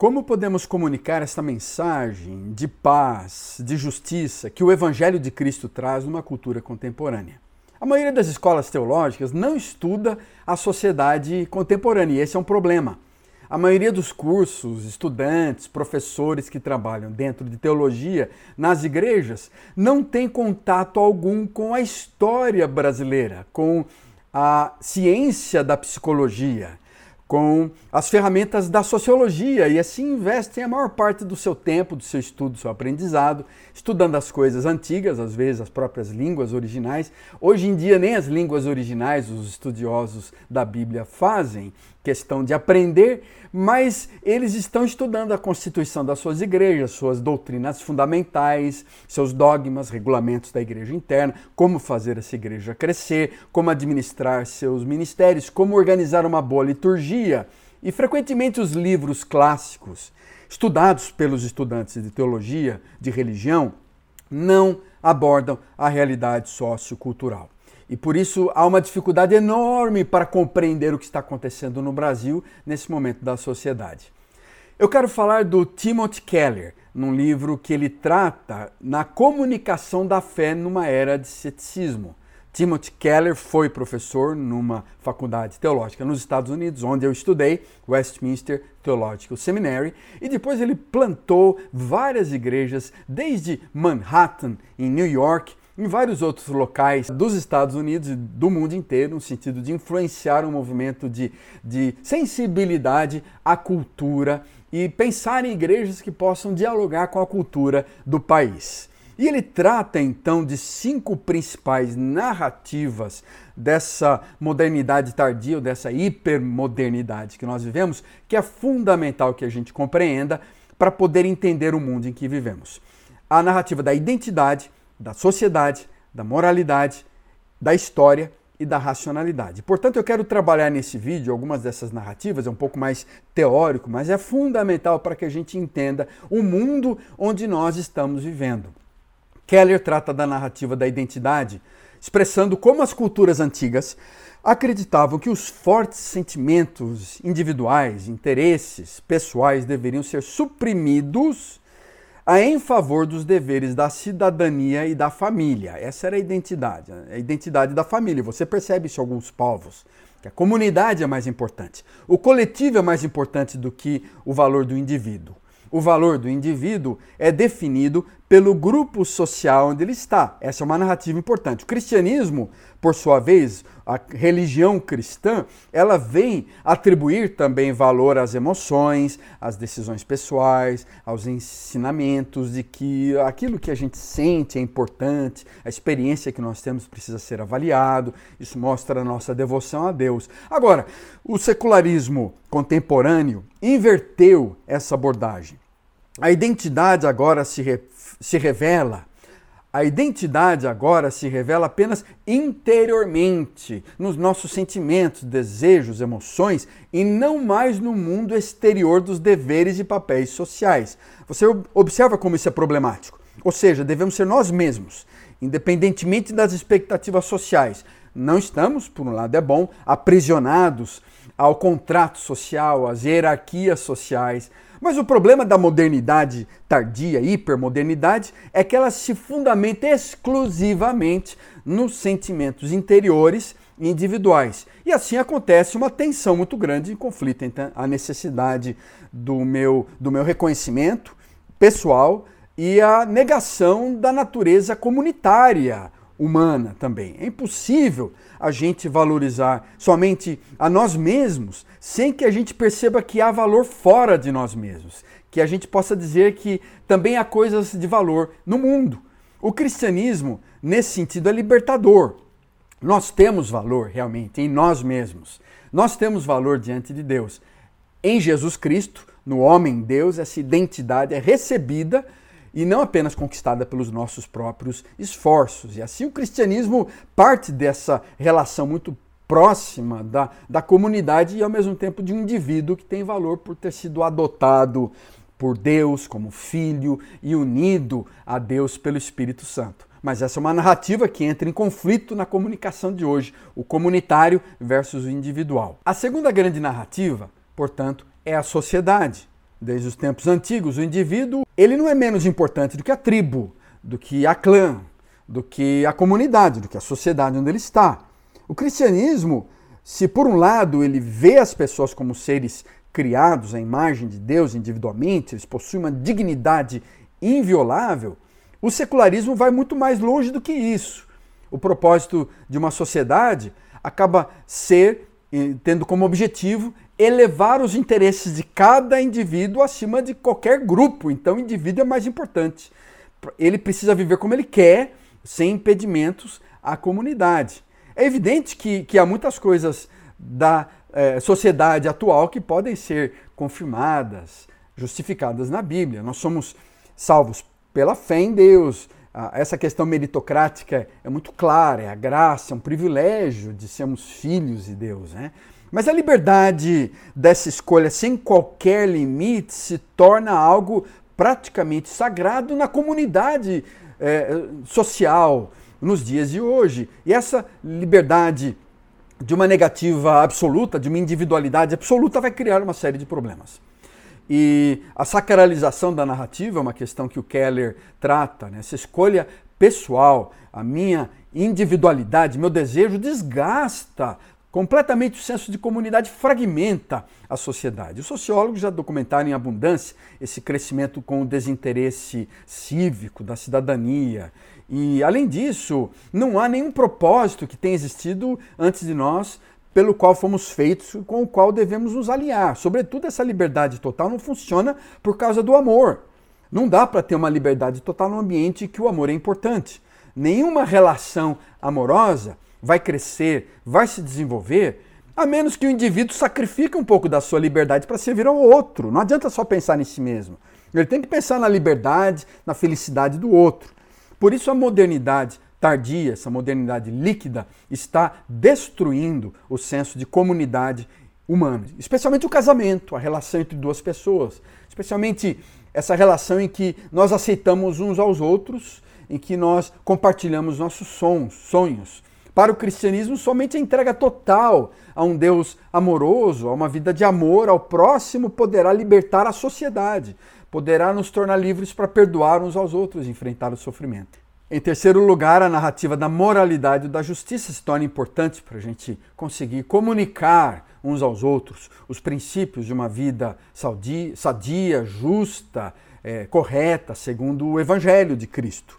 Como podemos comunicar esta mensagem de paz, de justiça que o Evangelho de Cristo traz numa cultura contemporânea? A maioria das escolas teológicas não estuda a sociedade contemporânea e esse é um problema. A maioria dos cursos, estudantes, professores que trabalham dentro de teologia nas igrejas não tem contato algum com a história brasileira, com a ciência da psicologia, com as ferramentas da sociologia e assim investem a maior parte do seu tempo, do seu estudo, do seu aprendizado, estudando as coisas antigas, às vezes as próprias línguas originais. Hoje em dia, nem as línguas originais os estudiosos da Bíblia fazem questão de aprender, mas eles estão estudando a constituição das suas igrejas, suas doutrinas fundamentais, seus dogmas, regulamentos da igreja interna, como fazer essa igreja crescer, como administrar seus ministérios, como organizar uma boa liturgia. E frequentemente os livros clássicos, estudados pelos estudantes de teologia, de religião, não abordam a realidade sociocultural. E por isso há uma dificuldade enorme para compreender o que está acontecendo no Brasil nesse momento da sociedade. Eu quero falar do Timothy Keller, num livro que ele trata na comunicação da fé numa era de ceticismo. Timothy Keller foi professor numa faculdade teológica nos Estados Unidos, onde eu estudei, Westminster Theological Seminary, e depois ele plantou várias igrejas, desde Manhattan, em New York, em vários outros locais dos Estados Unidos e do mundo inteiro, no sentido de influenciar um movimento de, de sensibilidade à cultura e pensar em igrejas que possam dialogar com a cultura do país. E ele trata então de cinco principais narrativas dessa modernidade tardia, dessa hipermodernidade que nós vivemos, que é fundamental que a gente compreenda para poder entender o mundo em que vivemos. A narrativa da identidade, da sociedade, da moralidade, da história e da racionalidade. Portanto, eu quero trabalhar nesse vídeo algumas dessas narrativas, é um pouco mais teórico, mas é fundamental para que a gente entenda o mundo onde nós estamos vivendo. Keller trata da narrativa da identidade, expressando como as culturas antigas acreditavam que os fortes sentimentos individuais, interesses pessoais deveriam ser suprimidos em favor dos deveres da cidadania e da família. Essa era a identidade, a identidade da família. Você percebe isso em alguns povos, que a comunidade é mais importante. O coletivo é mais importante do que o valor do indivíduo. O valor do indivíduo é definido pelo grupo social onde ele está. Essa é uma narrativa importante. O cristianismo, por sua vez, a religião cristã, ela vem atribuir também valor às emoções, às decisões pessoais, aos ensinamentos de que aquilo que a gente sente é importante, a experiência que nós temos precisa ser avaliado. Isso mostra a nossa devoção a Deus. Agora, o secularismo contemporâneo inverteu essa abordagem. A identidade agora se, re, se revela a identidade agora se revela apenas interiormente, nos nossos sentimentos, desejos, emoções e não mais no mundo exterior dos deveres e papéis sociais. Você observa como isso é problemático. Ou seja, devemos ser nós mesmos, independentemente das expectativas sociais. Não estamos, por um lado é bom, aprisionados ao contrato social, às hierarquias sociais, mas o problema da modernidade tardia, hipermodernidade, é que ela se fundamenta exclusivamente nos sentimentos interiores e individuais. E assim acontece uma tensão muito grande em conflito entre a necessidade do meu, do meu reconhecimento pessoal e a negação da natureza comunitária humana também. É impossível a gente valorizar somente a nós mesmos sem que a gente perceba que há valor fora de nós mesmos, que a gente possa dizer que também há coisas de valor no mundo. O cristianismo, nesse sentido, é libertador. Nós temos valor realmente em nós mesmos. Nós temos valor diante de Deus. Em Jesus Cristo, no homem Deus, essa identidade é recebida e não apenas conquistada pelos nossos próprios esforços. E assim o cristianismo parte dessa relação muito próxima da, da comunidade e ao mesmo tempo de um indivíduo que tem valor por ter sido adotado por Deus como filho e unido a Deus pelo Espírito Santo. Mas essa é uma narrativa que entra em conflito na comunicação de hoje, o comunitário versus o individual. A segunda grande narrativa, portanto, é a sociedade. Desde os tempos antigos, o indivíduo, ele não é menos importante do que a tribo, do que a clã, do que a comunidade, do que a sociedade onde ele está. O cristianismo, se por um lado ele vê as pessoas como seres criados à imagem de Deus individualmente, eles possuem uma dignidade inviolável, o secularismo vai muito mais longe do que isso. O propósito de uma sociedade acaba ser tendo como objetivo elevar os interesses de cada indivíduo acima de qualquer grupo. Então, o indivíduo é mais importante. Ele precisa viver como ele quer, sem impedimentos à comunidade. É evidente que, que há muitas coisas da é, sociedade atual que podem ser confirmadas, justificadas na Bíblia. Nós somos salvos pela fé em Deus. Essa questão meritocrática é muito clara, é a graça, é um privilégio de sermos filhos de Deus. Né? Mas a liberdade dessa escolha sem qualquer limite se torna algo praticamente sagrado na comunidade é, social nos dias de hoje. E essa liberdade de uma negativa absoluta, de uma individualidade absoluta, vai criar uma série de problemas. E a sacralização da narrativa é uma questão que o Keller trata, né? essa escolha pessoal, a minha individualidade, meu desejo desgasta completamente o senso de comunidade, fragmenta a sociedade. Os sociólogos já documentaram em abundância esse crescimento com o desinteresse cívico, da cidadania. E, além disso, não há nenhum propósito que tenha existido antes de nós pelo qual fomos feitos, com o qual devemos nos alinhar. Sobretudo, essa liberdade total não funciona por causa do amor. Não dá para ter uma liberdade total num ambiente que o amor é importante. Nenhuma relação amorosa vai crescer, vai se desenvolver, a menos que o indivíduo sacrifique um pouco da sua liberdade para servir ao outro. Não adianta só pensar em si mesmo. Ele tem que pensar na liberdade, na felicidade do outro. Por isso a modernidade tardia, essa modernidade líquida, está destruindo o senso de comunidade humana, especialmente o casamento, a relação entre duas pessoas, especialmente essa relação em que nós aceitamos uns aos outros, em que nós compartilhamos nossos sons, sonhos. Para o cristianismo, somente a entrega total a um Deus amoroso, a uma vida de amor ao próximo, poderá libertar a sociedade, poderá nos tornar livres para perdoar uns aos outros e enfrentar o sofrimento. Em terceiro lugar, a narrativa da moralidade e da justiça se torna importante para a gente conseguir comunicar uns aos outros os princípios de uma vida sadia, justa, é, correta, segundo o Evangelho de Cristo.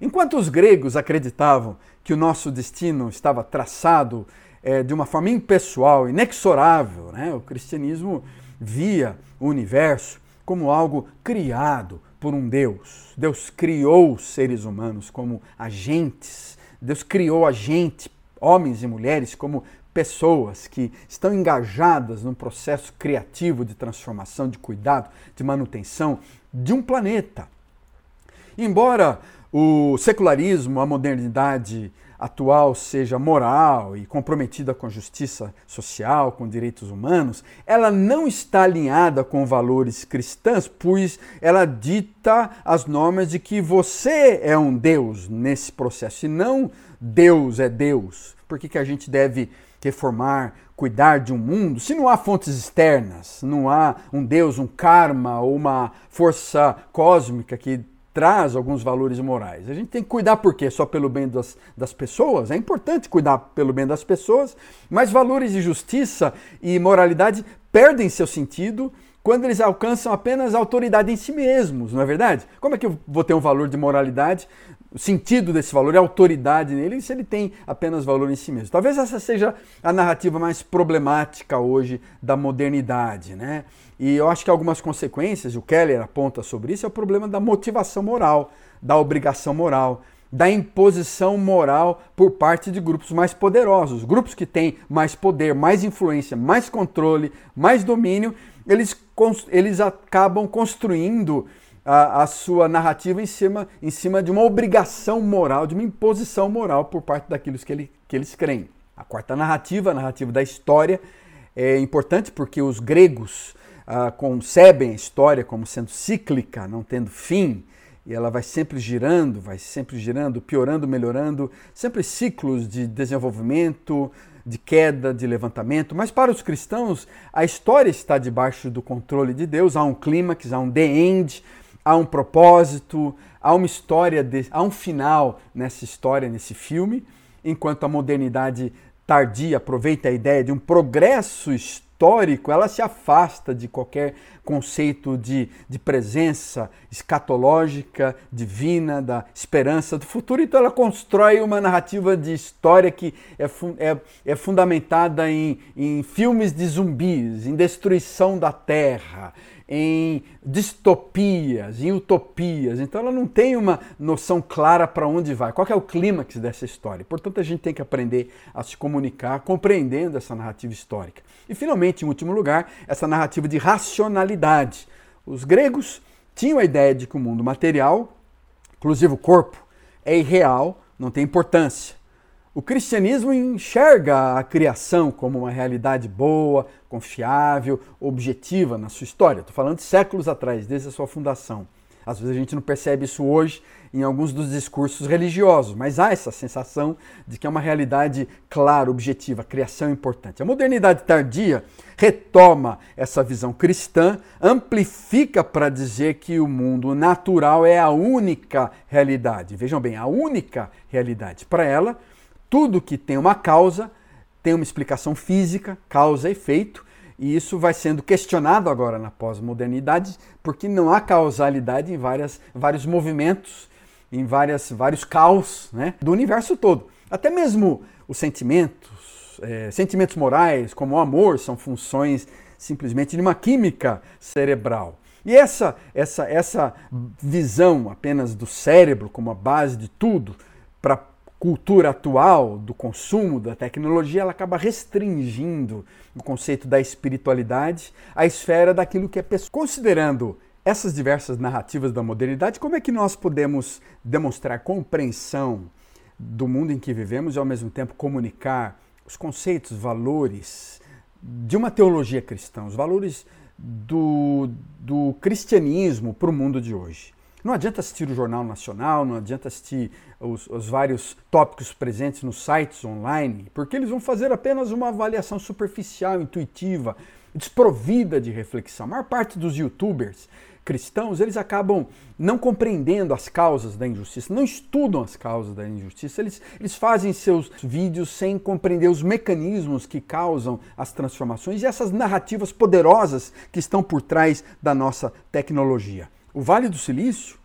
Enquanto os gregos acreditavam que o nosso destino estava traçado é, de uma forma impessoal, inexorável, né? o cristianismo via o universo como algo criado por um Deus. Deus criou os seres humanos como agentes. Deus criou a gente, homens e mulheres, como pessoas que estão engajadas num processo criativo de transformação, de cuidado, de manutenção de um planeta. Embora o secularismo, a modernidade atual seja moral e comprometida com a justiça social, com direitos humanos, ela não está alinhada com valores cristãos, pois ela dita as normas de que você é um Deus nesse processo e não Deus é Deus. Por que, que a gente deve reformar, cuidar de um mundo se não há fontes externas, não há um Deus, um karma ou uma força cósmica que traz alguns valores morais. A gente tem que cuidar por quê? Só pelo bem das, das pessoas? É importante cuidar pelo bem das pessoas, mas valores de justiça e moralidade perdem seu sentido quando eles alcançam apenas autoridade em si mesmos, não é verdade? Como é que eu vou ter um valor de moralidade? O sentido desse valor é autoridade nele se ele tem apenas valor em si mesmo. Talvez essa seja a narrativa mais problemática hoje da modernidade, né? E eu acho que algumas consequências, o Keller aponta sobre isso, é o problema da motivação moral, da obrigação moral, da imposição moral por parte de grupos mais poderosos. Grupos que têm mais poder, mais influência, mais controle, mais domínio, eles, eles acabam construindo a, a, sua narrativa em cima, em cima de uma obrigação moral, de uma imposição moral por parte daqueles que, ele, que eles creem. A quarta narrativa, a narrativa da história, é importante porque os gregos uh, concebem a história como sendo cíclica, não tendo fim, e ela vai sempre girando, vai sempre girando, piorando, melhorando, sempre ciclos de desenvolvimento, de queda, de levantamento. Mas para os cristãos, a história está debaixo do controle de Deus, há um clímax, há um the end, há um propósito, há uma história, de, há um final nessa história, nesse filme, enquanto a modernidade tardia aproveita a ideia de um progresso histórico, ela se afasta de qualquer conceito de, de presença escatológica, divina, da esperança do futuro. Então ela constrói uma narrativa de história que é, é, é fundamentada em, em filmes de zumbis, em destruição da terra, em distopias, em utopias. Então ela não tem uma noção clara para onde vai, qual é o clímax dessa história. Portanto, a gente tem que aprender a se comunicar compreendendo essa narrativa histórica. E finalmente, em último lugar, essa narrativa de racionalidade. Os gregos tinham a ideia de que o mundo material, inclusive o corpo, é irreal, não tem importância. O cristianismo enxerga a criação como uma realidade boa, confiável, objetiva na sua história. Estou falando de séculos atrás, desde a sua fundação. Às vezes a gente não percebe isso hoje em alguns dos discursos religiosos, mas há essa sensação de que é uma realidade clara, objetiva, a criação é importante. A modernidade tardia retoma essa visão cristã, amplifica para dizer que o mundo natural é a única realidade. Vejam bem, a única realidade. Para ela, tudo que tem uma causa tem uma explicação física, causa e efeito, e isso vai sendo questionado agora na pós-modernidade, porque não há causalidade em várias, vários movimentos, em várias, vários caos né, do universo todo. Até mesmo os sentimentos, é, sentimentos morais, como o amor, são funções simplesmente de uma química cerebral. E essa, essa, essa visão apenas do cérebro como a base de tudo, para cultura atual do consumo da tecnologia, ela acaba restringindo o conceito da espiritualidade à esfera daquilo que é pessoa. Considerando essas diversas narrativas da modernidade, como é que nós podemos demonstrar compreensão do mundo em que vivemos e ao mesmo tempo comunicar os conceitos, valores de uma teologia cristã, os valores do, do cristianismo para o mundo de hoje? Não adianta assistir o Jornal Nacional, não adianta assistir os, os, vários tópicos presentes nos sites online, porque eles vão fazer apenas uma avaliação superficial, intuitiva, desprovida de reflexão. A maior parte dos youtubers cristãos, eles acabam não compreendendo as causas da injustiça, não estudam as causas da injustiça, eles, eles fazem seus vídeos sem compreender os mecanismos que causam as transformações e essas narrativas poderosas que estão por trás da nossa tecnologia. O Vale do Silício,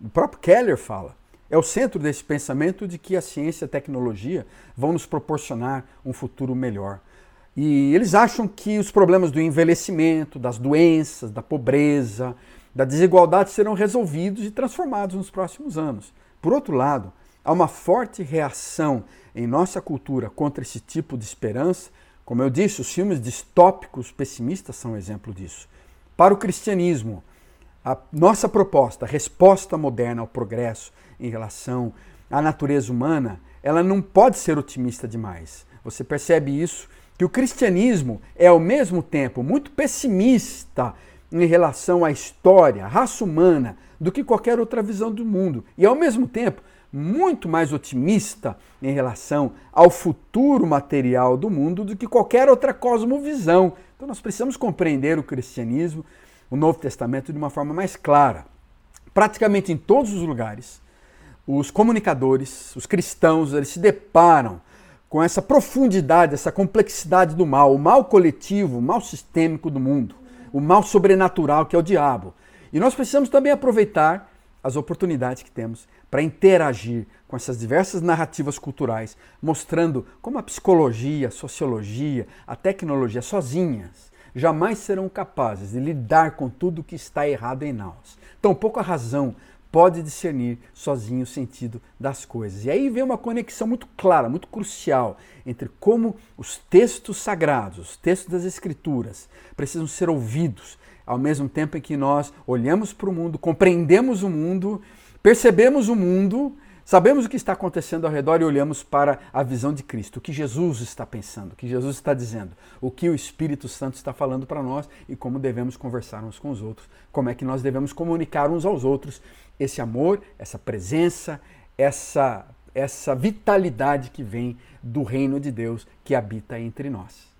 o próprio Keller fala, é o centro desse pensamento de que a ciência e a tecnologia vão nos proporcionar um futuro melhor. E eles acham que os problemas do envelhecimento, das doenças, da pobreza, da desigualdade serão resolvidos e transformados nos próximos anos. Por outro lado, há uma forte reação em nossa cultura contra esse tipo de esperança. Como eu disse, os filmes distópicos pessimistas são um exemplo disso. Para o cristianismo, a nossa proposta, a resposta moderna ao progresso em relação à natureza humana, ela não pode ser otimista demais. Você percebe isso? Que o cristianismo é ao mesmo tempo muito pessimista em relação à história, à raça humana, do que qualquer outra visão do mundo. E ao mesmo tempo muito mais otimista em relação ao futuro material do mundo do que qualquer outra cosmovisão. Então nós precisamos compreender o cristianismo o Novo Testamento de uma forma mais clara. Praticamente em todos os lugares, os comunicadores, os cristãos, eles se deparam com essa profundidade, essa complexidade do mal, o mal coletivo, o mal sistêmico do mundo, o mal sobrenatural que é o diabo. E nós precisamos também aproveitar as oportunidades que temos para interagir com essas diversas narrativas culturais, mostrando como a psicologia, a sociologia, a tecnologia sozinhas jamais serão capazes de lidar com tudo que está errado em nós. Tampouco a razão pode discernir sozinho o sentido das coisas. E aí vem uma conexão muito clara, muito crucial entre como os textos sagrados, os textos das Escrituras, precisam ser ouvidos, ao mesmo tempo em que nós olhamos para o mundo, compreendemos o mundo, percebemos o mundo, Sabemos o que está acontecendo ao redor e olhamos para a visão de Cristo, o que Jesus está pensando, o que Jesus está dizendo, o que o Espírito Santo está falando para nós e como devemos conversar uns com os outros, como é que nós devemos comunicar uns aos outros esse amor, essa presença, essa, essa vitalidade que vem do reino de Deus que habita entre nós.